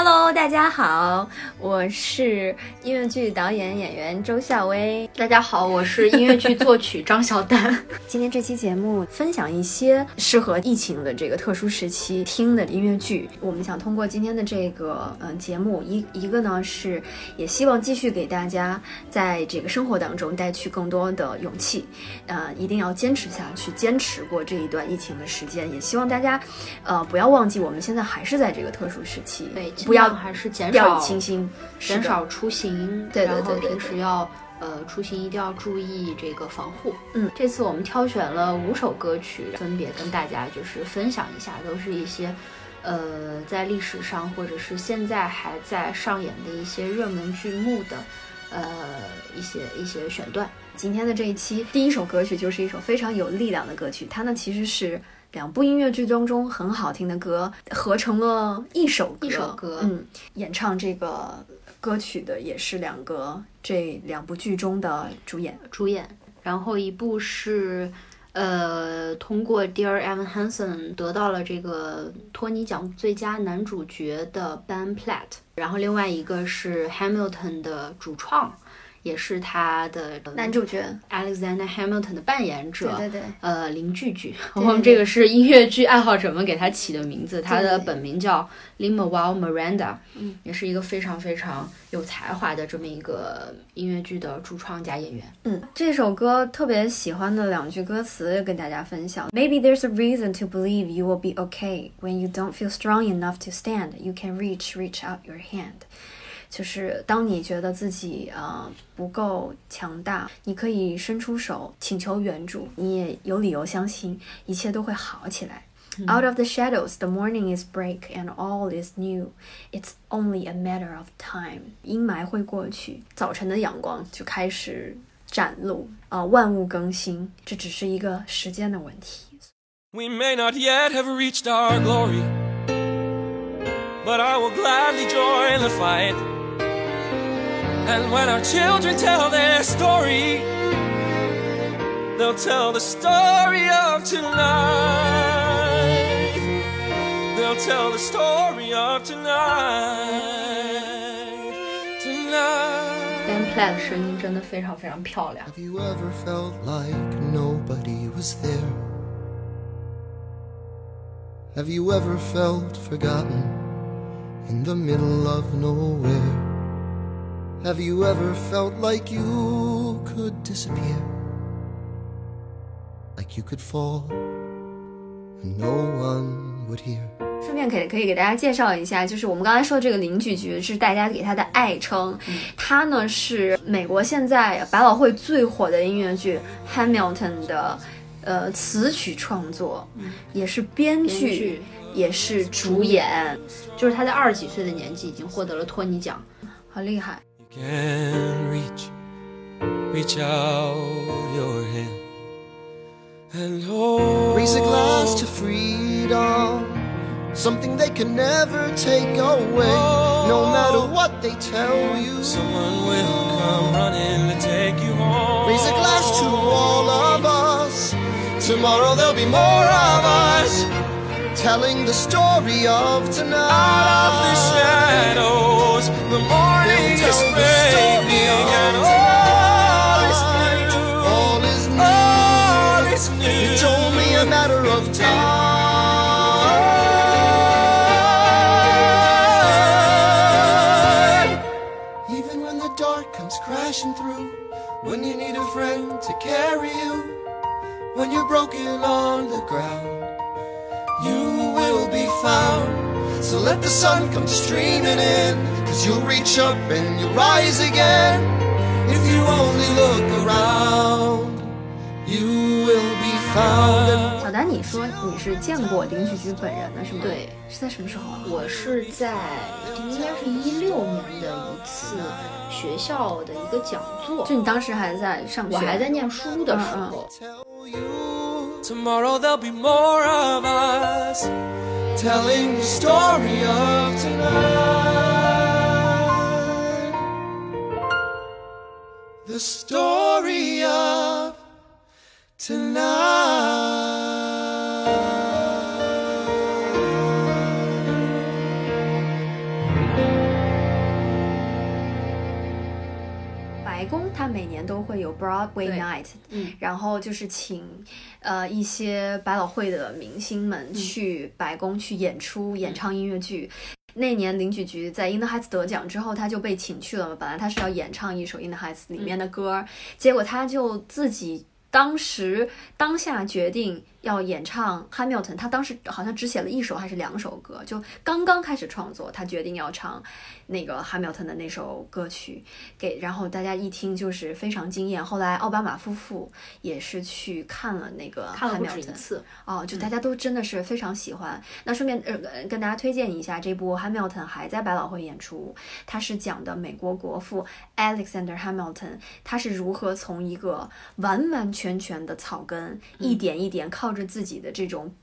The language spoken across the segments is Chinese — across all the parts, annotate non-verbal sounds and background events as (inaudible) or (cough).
Hello，大家好，我是音乐剧导演演员周笑薇。大家好，我是音乐剧作曲张小丹。(laughs) 今天这期节目分享一些适合疫情的这个特殊时期听的音乐剧。我们想通过今天的这个嗯节目，一一个呢是也希望继续给大家在这个生活当中带去更多的勇气，呃，一定要坚持下去，坚持过这一段疫情的时间。也希望大家，呃，不要忘记我们现在还是在这个特殊时期。对。不要还是减少掉以轻心，减少出行，对对对，平时要呃出行一定要注意这个防护。嗯，这次我们挑选了五首歌曲，分别跟大家就是分享一下，都是一些呃在历史上或者是现在还在上演的一些热门剧目的呃一些一些选段。今天的这一期第一首歌曲就是一首非常有力量的歌曲，它呢其实是。两部音乐剧当中很好听的歌合成了一首歌，一首歌，嗯，演唱这个歌曲的也是两个这两部剧中的主演，主演。然后一部是，呃，通过 Dear Evan Hansen 得到了这个托尼奖最佳男主角的 Ben Platt，然后另外一个是 Hamilton 的主创。也是他的男主角 Alexander Hamilton 的扮演者，对对对，呃，林句句，我们这个是音乐剧爱好者们给他起的名字，他的本名叫 Lin-Manuel Miranda，嗯，也是一个非常非常有才华的这么一个音乐剧的主创加演员。嗯，这首歌特别喜欢的两句歌词跟大家分享：Maybe there's a reason to believe you will be okay when you don't feel strong enough to stand. You can reach, reach out your hand. 就是当你觉得自己呃不够强大，你可以伸出手请求援助，你也有理由相信一切都会好起来。Out of the shadows, the morning is break and all is new. It's only a matter of time. 阴霾会过去，早晨的阳光就开始展露啊，万物更新，这只是一个时间的问题。We may not yet have reached our glory, but I will gladly join the fight. And when our children tell their story, they'll tell the story of tonight. They'll tell the story of tonight. Tonight. Ben Platt 的声音真的非常非常漂亮。Have you ever felt like nobody was there? Have you ever felt forgotten in the middle of nowhere? Have you ever felt like you could disappear? Like you could fall and no one would hear? 顺便可以可以给大家介绍一下，就是我们刚才说的这个林菊菊是大家给她的爱称，她呢是美国现在百老汇最火的音乐剧《Hamilton》的呃词曲创作，也是编剧，也是主演，就是她在二十几岁的年纪已经获得了托尼奖，好厉害。Can reach, reach out your hand and hold. Raise a glass to freedom, something they can never take away. No oh, matter what they tell you, someone will come running to take you home. Raise a glass to all of us. Tomorrow there'll be more of us telling the story of tonight. Through, when you need a friend to carry you, when you're broken on the ground you will be found. So let the sun come streaming in, cause you'll reach up and you'll rise again. If you only look around, you will 小丹，你说你是见过林菊菊本人的是吗？对，是在什么时候啊？我是在应该是一六年的一次学校的一个讲座，就你当时还在上学，我还在念书的时候。Tomorrow there'll be more of us telling the story of Tonight、白宫它每年都会有 Broadway Night，、嗯、然后就是请呃一些百老汇的明星们去白宫去演出、演唱音乐剧。那年林举菊在《In the Heights》得奖之后，他就被请去了嘛。本来他是要演唱一首《In the Heights》里面的歌，结果他就自己。当时当下决定要演唱《Hamilton》，他当时好像只写了一首还是两首歌，就刚刚开始创作，他决定要唱那个《Hamilton》的那首歌曲，给然后大家一听就是非常惊艳。后来奥巴马夫妇也是去看了那个《看了不止一 Hamilton》。次。哦，就大家都真的是非常喜欢。那顺便呃跟大家推荐一下，这部《Hamilton》还在百老汇演出。它是讲的美国国父 Alexander Hamilton，他是如何从一个完完全全的草根，一点一点靠着自己的这种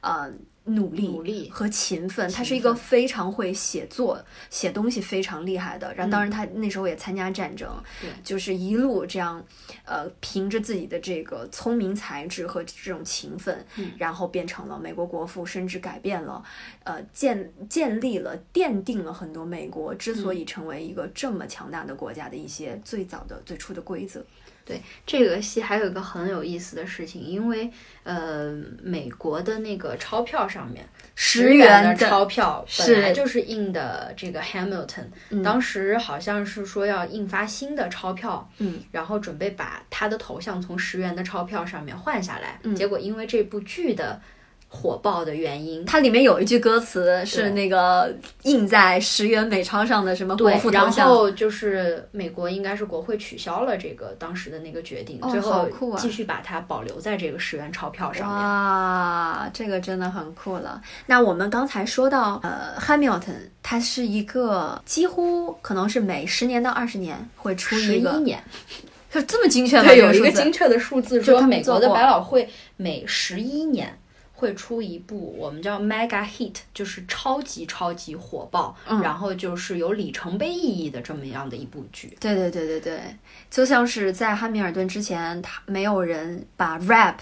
呃努力、努力和勤奋，他是一个非常会写作、写东西非常厉害的。然后，当然他那时候也参加战争，对就是一路这样，呃，凭着自己的这个聪明才智和这种勤奋，然后变成了美国国父，甚至改变了，呃，建建立了、奠定了很多美国之所以成为一个这么强大的国家的一些最早的、最初的规则。对这个戏还有一个很有意思的事情，因为呃，美国的那个钞票上面，十元元的钞票本来就是印的这个 Hamilton，、当时好像是说要印发新的钞票，嗯，然后准备把他的头像从十元的钞票上面换下来，嗯结果因为这部剧的火爆的原因，它里面有一句歌词是那个印在十元美钞上的什么国对父，头然，后就是美国应该是国会取消了这个当时的那个决定，哦最后继续把它保留在这个十元钞票上面。哇，这个真的很酷了。那我们刚才说到，呃，Hamilton，它是一个几乎可能是每十年到二十年会出十一一个，年，(laughs) 就这么精确吗？有一个精确的数字，说美国的百老汇每十一年会出一部我们叫 mega hit，就是超级超级火爆，嗯然后就是有里程碑意义的这么样的一部剧。对对对对对，就像是在汉密尔顿之前，他没有人把 rap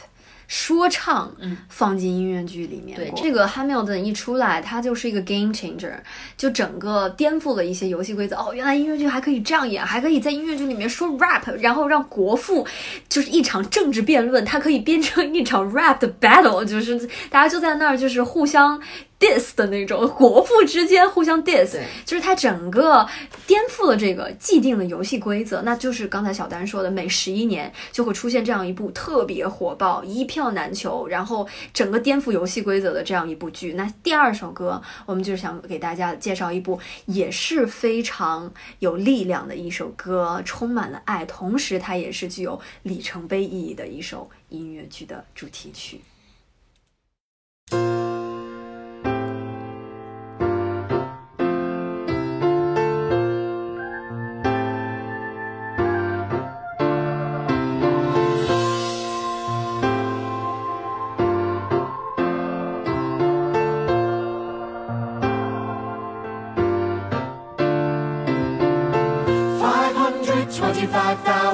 说唱嗯放进音乐剧里面对过。这个 Hamilton 一出来，它就是一个 game changer，就整个颠覆了一些游戏规则。哦，原来音乐剧还可以这样演，还可以在音乐剧里面说 rap，然后让国父就是一场政治辩论，它可以编成一场 rap 的 battle，就是大家就在那儿就是互相 diss 的那种，国父之间互相 diss，就是它整个颠覆了这个既定的游戏规则，那就是刚才小丹说的，每十一年就会出现这样一部特别火爆、一票难求，然后整个颠覆游戏规则的这样一部剧。那第二首歌，我们就是想给大家介绍一部也是非常有力量的一首歌，充满了爱，同时它也是具有里程碑意义的一首音乐剧的主题曲。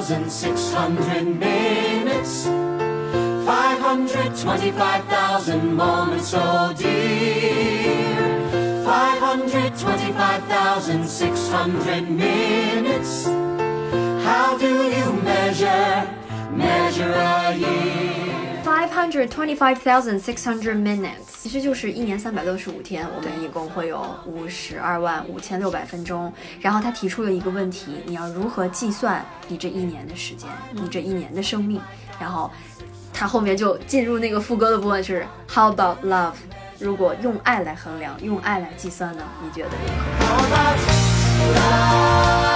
525,600 minutes. 525,000 moments, oh dear. 525,600 minutes. How do you measure, measure a year? Five hundred twenty-five thousand six hundred minutes，其实就是一年三百六十五天，我们一共会有五十二万五千六百分钟。然后他提出了一个问题：你要如何计算你这一年的时间，你这一年的生命？然后他后面就进入那个副歌的部分是 How about love？如果用爱来衡量，用爱来计算呢？你觉得如何？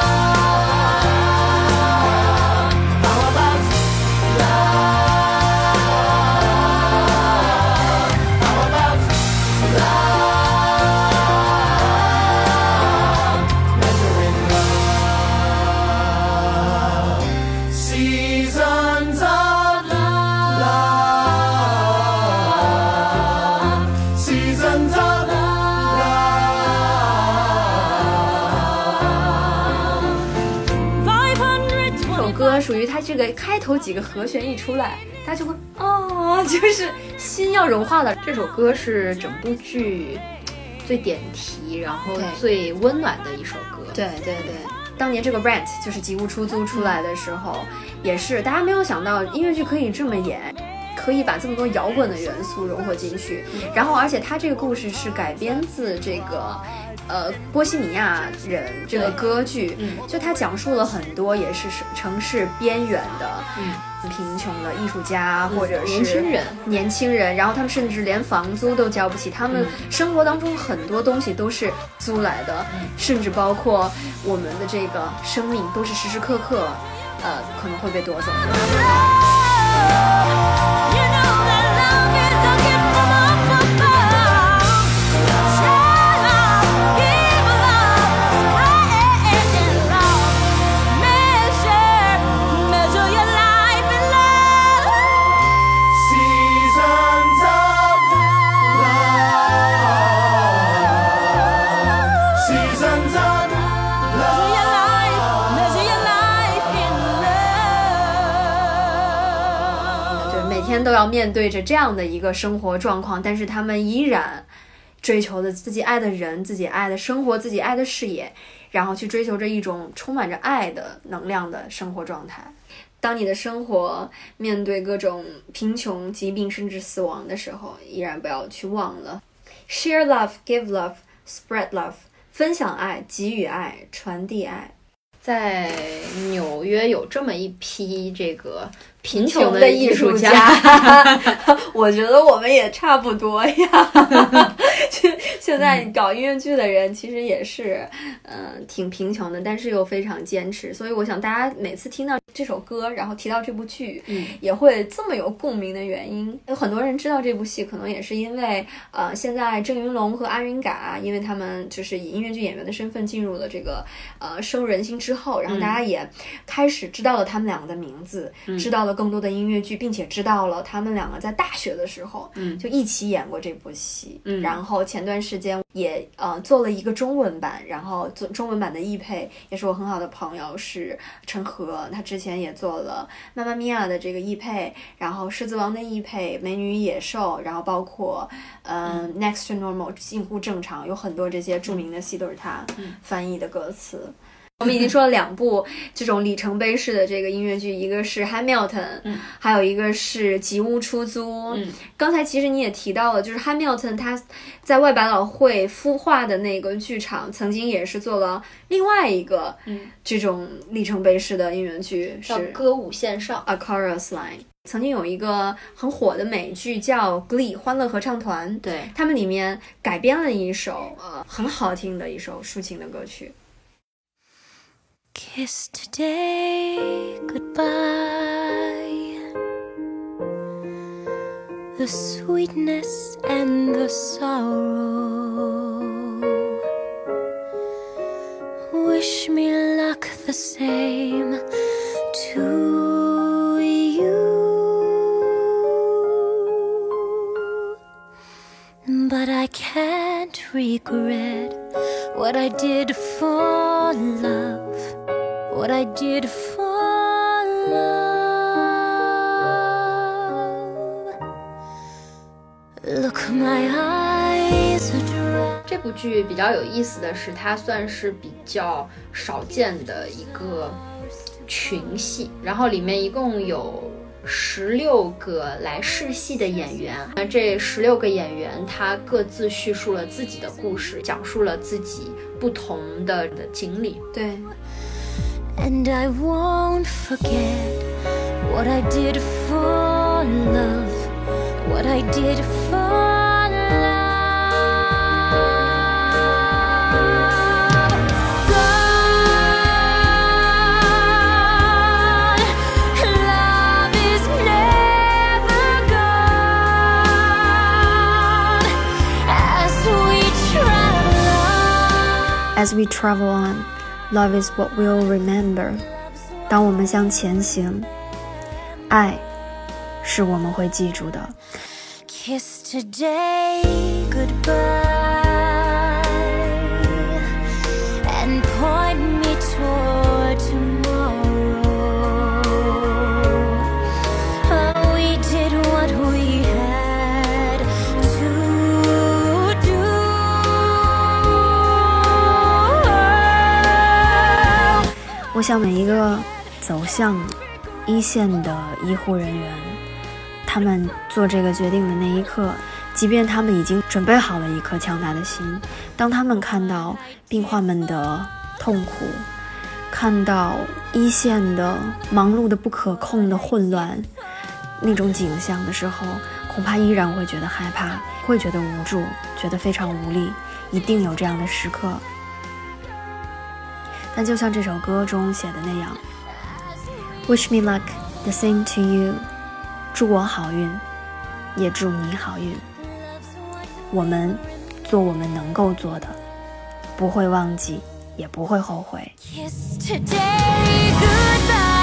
个开头几个和弦一出来，大家就会哦，(laughs) 就是心要融化了。这首歌是整部剧最点题，然后最温暖的一首歌。对对对，当年这个 Rent 就是吉屋出租出来的时候，也是大家没有想到音乐剧可以这么演。可以把这么多摇滚的元素融合进去，然后而且它这个故事是改编自这个，呃，波西米亚人这个歌剧，就它讲述了很多也是城市边缘的，贫穷的艺术家或者是年轻人，年轻人，然后他们甚至连房租都交不起，他们生活当中很多东西都是租来的，甚至包括我们的这个生命都是时时刻刻，呃，可能会被夺走的。要面对着这样的一个生活状况，但是他们依然追求着自己爱的人、自己爱的生活、自己爱的事业，然后去追求着一种充满着爱的能量的生活状态。当你的生活面对各种贫穷、疾病甚至死亡的时候，依然不要去忘了 share love, give love, spread love，分享爱、给予爱、传递爱。在纽约有这么一批这个。贫穷的艺术家，(laughs) 我觉得我们也差不多呀。(laughs) 现现在搞音乐剧的人其实也是，嗯，挺贫穷的，但是又非常坚持。所以我想大家每次听到这首歌，然后提到这部剧，嗯，也会这么有共鸣的原因。有很多人知道这部戏，可能也是因为，呃，现在郑云龙和阿云嘎，因为他们就是以音乐剧演员的身份进入了这个呃深入人心之后，然后大家也开始知道了他们两个的名字，知道了。更多的音乐剧，并且知道了他们两个在大学的时候，嗯，就一起演过这部戏，嗯，然后前段时间也呃做了一个中文版，然后做中文版的译配，也是我很好的朋友是陈和，他之前也做了《妈妈咪呀》的这个译配，然后《狮子王》的译配，《美女与野兽》，然后包括嗯《Next to Normal》近乎正常，有很多这些著名的戏都是他翻译的歌词。我们已经说了两部这种里程碑式的这个音乐剧，一个是《Hamilton》，嗯，还有一个是《吉屋出租》。嗯，刚才其实你也提到了，就是《Hamilton》它在外百老汇孵化的那个剧场，曾经也是做了另外一个这种里程碑式的音乐剧，是《歌舞线上》（A Chorus Line）。曾经有一个很火的美剧叫《Glee》欢乐合唱团，对他们里面改编了一首呃很好听的一首抒情的歌曲。Kiss today goodbye. The sweetness and the sorrow. Wish me luck the same to you. But I can't regret what I did for love what I did for love. Look, my eyes are dry. 这部剧比较有意思的是，它算是比较少见的一个群戏，然后里面一共有十六个来试戏的演员。那这十六个演员，他各自叙述了自己的故事，讲述了自己不同的的经历。对。And I won't forget what I did for love, what I did for love. Gone, love is never gone as we travel on. As we travel on. Love is what we'll remember。当我们向前行，爱是我们会记住的。Kiss today goodbye 我想每一个走向一线的医护人员，他们做这个决定的那一刻，即便他们已经准备好了一颗强大的心，当他们看到病患们的痛苦，看到一线的忙碌的不可控的混乱那种景象的时候，恐怕依然会觉得害怕，会觉得无助，觉得非常无力。一定有这样的时刻。就像这首歌中写的那样，Wish me luck, the same to you，祝我好运，也祝你好运。我们做我们能够做的，不会忘记，也不会后悔。Kiss today goodbye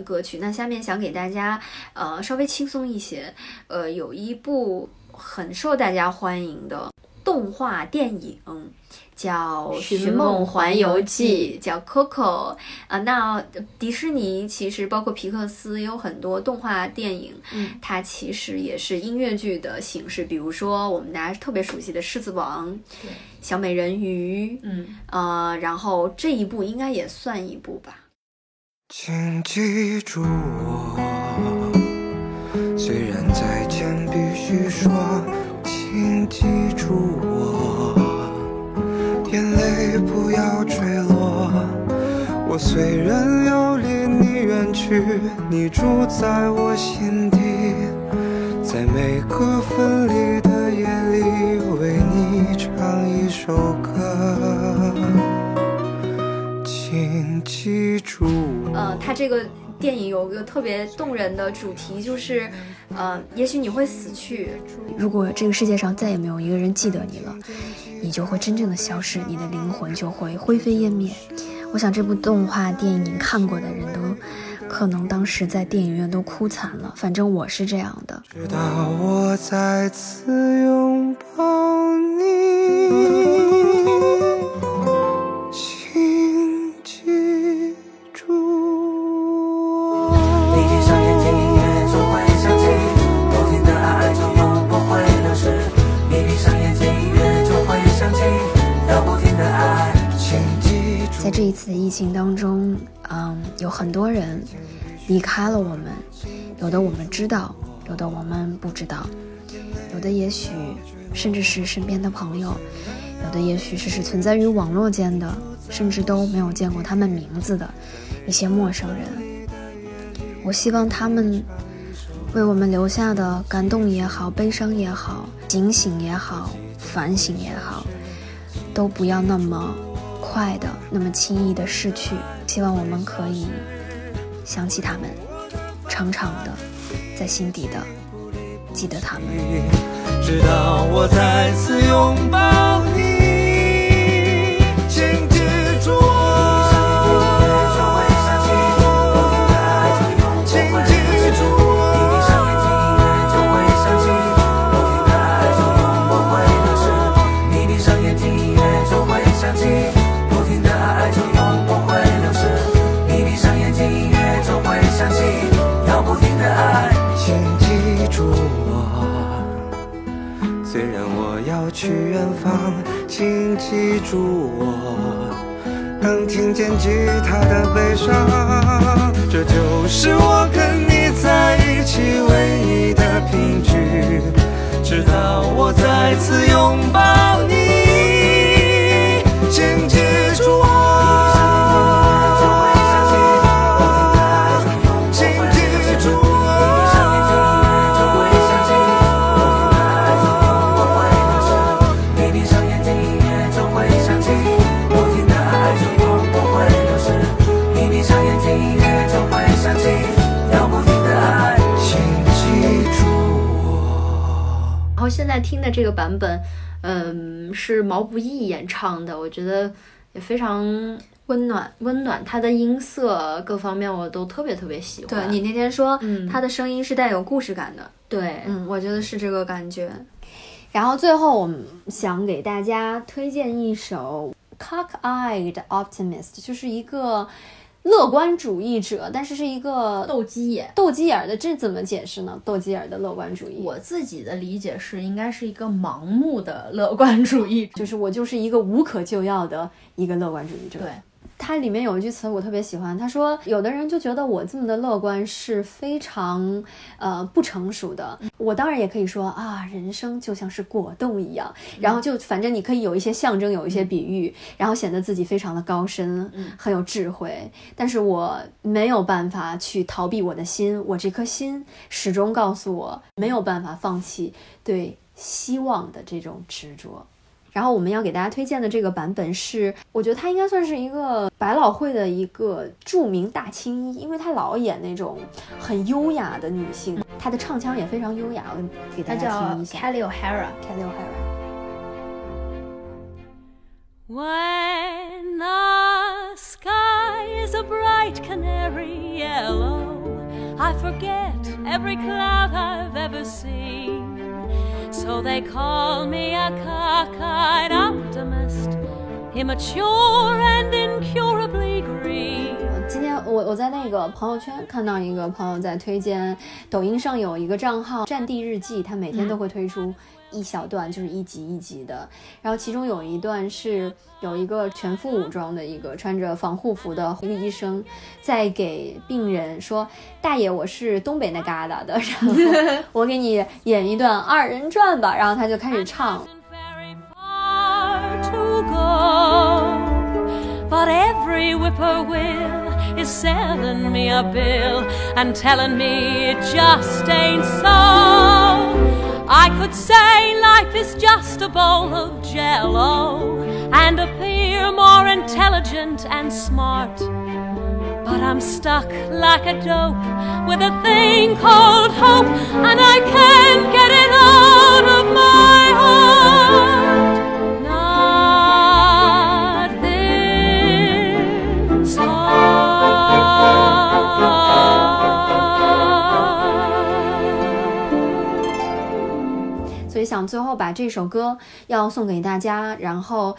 的歌曲，那下面想给大家呃稍微轻松一些，呃有一部很受大家欢迎的动画电影。叫《寻寻梦梦环游记记》，叫 Coco 啊、那迪士尼其实包括皮克斯有很多动画电影，嗯它其实也是音乐剧的形式，比如说我们大家特别熟悉的《狮子王》、小美人鱼，嗯，呃，然后这一部应该也算一部吧。请记住我，虽然再见必须说，请记住我，眼泪不要坠落。我虽然要离你远去，你住在我心底，在每个分离的夜里，为你唱一首歌，请记住。呃，他这个电影有一个特别动人的主题，就是，呃，也许你会死去，如果这个世界上再也没有一个人记得你了，你就会真正的消失，你的灵魂就会灰飞烟灭。我想这部动画电影看过的人都，可能当时在电影院都哭惨了，反正我是这样的。直到我再次拥抱你，这一次疫情当中，嗯，有很多人离开了我们，有的我们知道，有的我们不知道，有的也许甚至是身边的朋友，有的也许只是存在于网络间的，甚至都没有见过他们名字的一些陌生人。我希望他们为我们留下的感动也好，悲伤也好，警醒也好，反省也好，都不要那么快的、那么轻易的逝去。希望我们可以想起他们，长长的在心底的记得他们。直到我再次拥抱你，住我，能听见吉他的悲伤，这就是我听的这个版本，嗯，是毛不易演唱的，我觉得也非常温暖。温暖，他的音色各方面我都特别特别喜欢。对你那天说，嗯他的声音是带有故事感的。对，嗯，我觉得是这个感觉。然后最后，我们想给大家推荐一首《Cockeyed Optimist》，就是一个乐观主义者，但是是一个斗鸡眼。斗鸡眼儿的。这怎么解释呢？斗鸡眼儿的乐观主义，我自己的理解是，应该是一个盲目的乐观主义。就是我就是一个无可救药的一个乐观主义者。对，它里面有一句词我特别喜欢，他说有的人就觉得我这么的乐观是非常呃不成熟的。我当然也可以说啊，人生就像是果冻一样，然后就反正你可以有一些象征，有一些比喻，然后显得自己非常的高深，很有智慧。但是我没有办法去逃避我的心，我这颗心始终告诉我没有办法放弃对希望的这种执着。然后我们要给大家推荐的这个版本是，我觉得她应该算是一个百老汇的一个著名大青衣，因为她老演那种很优雅的女性，她的唱腔也非常优雅，我给大家听一下。Kelly O'Hara。Kelly O'Hara。When the sky is a bright canary yellow, I forget every cloud I've ever seen. So they call me a cockeyed optimist, immature and incurably green. 我我在那个朋友圈看到一个朋友在推荐，抖音上有一个账号“战地日记”，他每天都会推出一小段，就是一集一集的。然后其中有一段是有一个全副武装的一个穿着防护服的一个医生，在给病人说：“大爷，我是东北那旮瘩的，然后 (laughs) 我给你演一段二人转吧。”然后他就开始唱。very far to go. But every whippoorwill is selling me a bill and telling me it just ain't so. I could say life is just a bowl of jello and appear more intelligent and smart. But I'm stuck like a dope with a thing called hope, and I can't get it out of my heart. 想最后把这首歌要送给大家，然后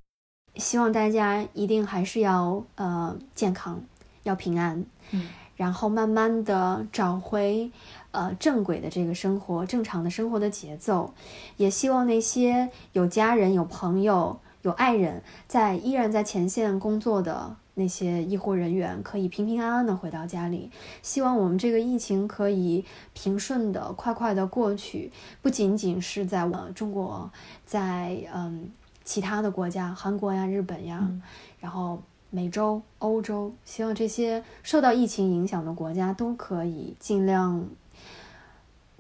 希望大家一定还是要呃健康，要平安，嗯，然后慢慢的找回呃正轨的这个生活，正常的生活的节奏。也希望那些有家人、有朋友、有爱人在依然在前线工作的。那些医护人员可以平平安安的回到家里，希望我们这个疫情可以平顺的、快快的过去，不仅仅是在呃中国，在嗯其他的国家，韩国呀、日本呀，然后美洲、欧洲，希望这些受到疫情影响的国家都可以尽量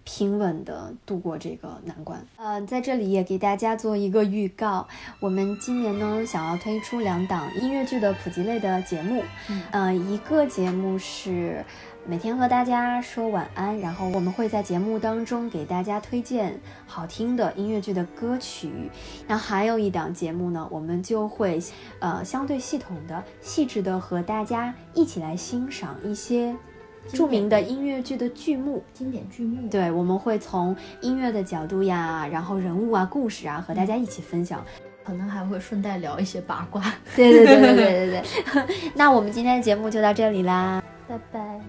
平稳的度过这个难关。呃，在这里也给大家做一个预告，我们今年呢想要推出两档音乐剧的普及类的节目，嗯呃，一个节目是。每天和大家说晚安，然后我们会在节目当中给大家推荐好听的音乐剧的歌曲。那还有一档节目呢，我们就会呃相对系统的、细致的和大家一起来欣赏一些著名的音乐剧的剧目。经典剧目。对，我们会从音乐的角度呀，然后人物啊、故事啊，和大家一起分享。可能还会顺带聊一些八卦。对对对对对对对。(laughs) 那我们今天的节目就到这里啦，拜拜。